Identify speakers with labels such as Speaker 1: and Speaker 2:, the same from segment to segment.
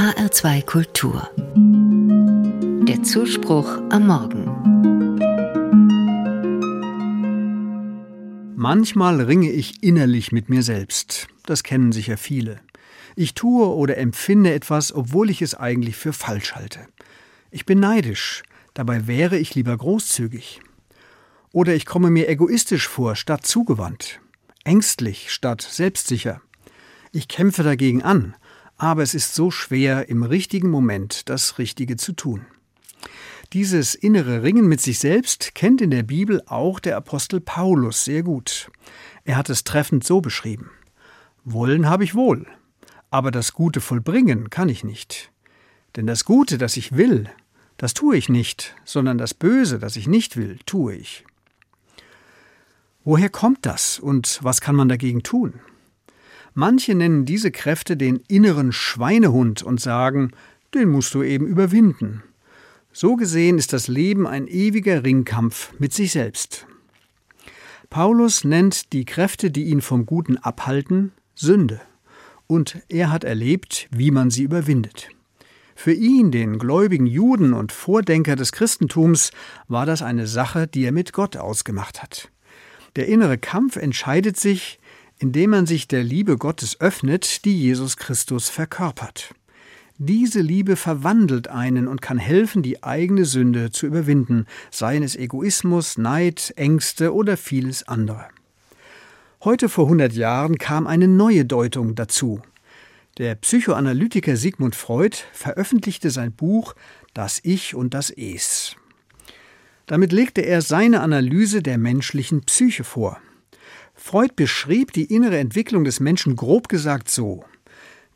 Speaker 1: HR2 Kultur. Der Zuspruch am Morgen.
Speaker 2: Manchmal ringe ich innerlich mit mir selbst. Das kennen sicher viele. Ich tue oder empfinde etwas, obwohl ich es eigentlich für falsch halte. Ich bin neidisch, dabei wäre ich lieber großzügig. Oder ich komme mir egoistisch vor, statt zugewandt, ängstlich statt selbstsicher. Ich kämpfe dagegen an, aber es ist so schwer, im richtigen Moment das Richtige zu tun. Dieses innere Ringen mit sich selbst kennt in der Bibel auch der Apostel Paulus sehr gut. Er hat es treffend so beschrieben. Wollen habe ich wohl, aber das Gute vollbringen kann ich nicht. Denn das Gute, das ich will, das tue ich nicht, sondern das Böse, das ich nicht will, tue ich. Woher kommt das und was kann man dagegen tun? Manche nennen diese Kräfte den inneren Schweinehund und sagen, den musst du eben überwinden. So gesehen ist das Leben ein ewiger Ringkampf mit sich selbst. Paulus nennt die Kräfte, die ihn vom Guten abhalten, Sünde. Und er hat erlebt, wie man sie überwindet. Für ihn, den gläubigen Juden und Vordenker des Christentums, war das eine Sache, die er mit Gott ausgemacht hat. Der innere Kampf entscheidet sich, indem man sich der Liebe Gottes öffnet, die Jesus Christus verkörpert. Diese Liebe verwandelt einen und kann helfen, die eigene Sünde zu überwinden, seien es Egoismus, Neid, Ängste oder vieles andere. Heute vor 100 Jahren kam eine neue Deutung dazu. Der Psychoanalytiker Sigmund Freud veröffentlichte sein Buch Das Ich und das Es. Damit legte er seine Analyse der menschlichen Psyche vor. Freud beschrieb die innere Entwicklung des Menschen grob gesagt so.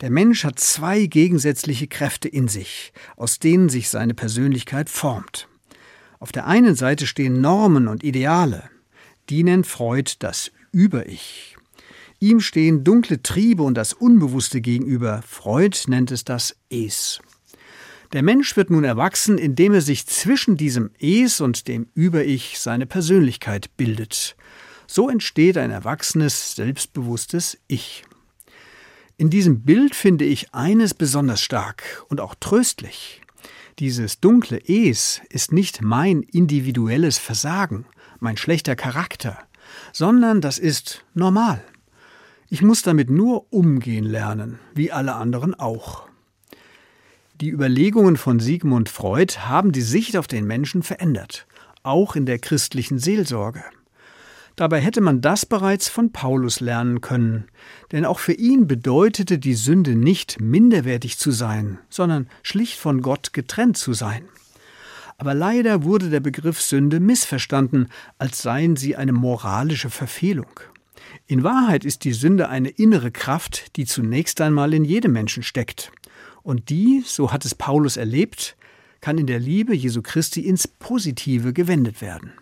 Speaker 2: Der Mensch hat zwei gegensätzliche Kräfte in sich, aus denen sich seine Persönlichkeit formt. Auf der einen Seite stehen Normen und Ideale. Die nennt Freud das Über-Ich. Ihm stehen dunkle Triebe und das Unbewusste gegenüber. Freud nennt es das Es. Der Mensch wird nun erwachsen, indem er sich zwischen diesem Es und dem Über-Ich seine Persönlichkeit bildet. So entsteht ein erwachsenes, selbstbewusstes Ich. In diesem Bild finde ich eines besonders stark und auch tröstlich. Dieses dunkle Es ist nicht mein individuelles Versagen, mein schlechter Charakter, sondern das ist normal. Ich muss damit nur umgehen lernen, wie alle anderen auch. Die Überlegungen von Sigmund Freud haben die Sicht auf den Menschen verändert, auch in der christlichen Seelsorge. Dabei hätte man das bereits von Paulus lernen können, denn auch für ihn bedeutete die Sünde nicht minderwertig zu sein, sondern schlicht von Gott getrennt zu sein. Aber leider wurde der Begriff Sünde missverstanden, als seien sie eine moralische Verfehlung. In Wahrheit ist die Sünde eine innere Kraft, die zunächst einmal in jedem Menschen steckt. Und die, so hat es Paulus erlebt, kann in der Liebe Jesu Christi ins Positive gewendet werden.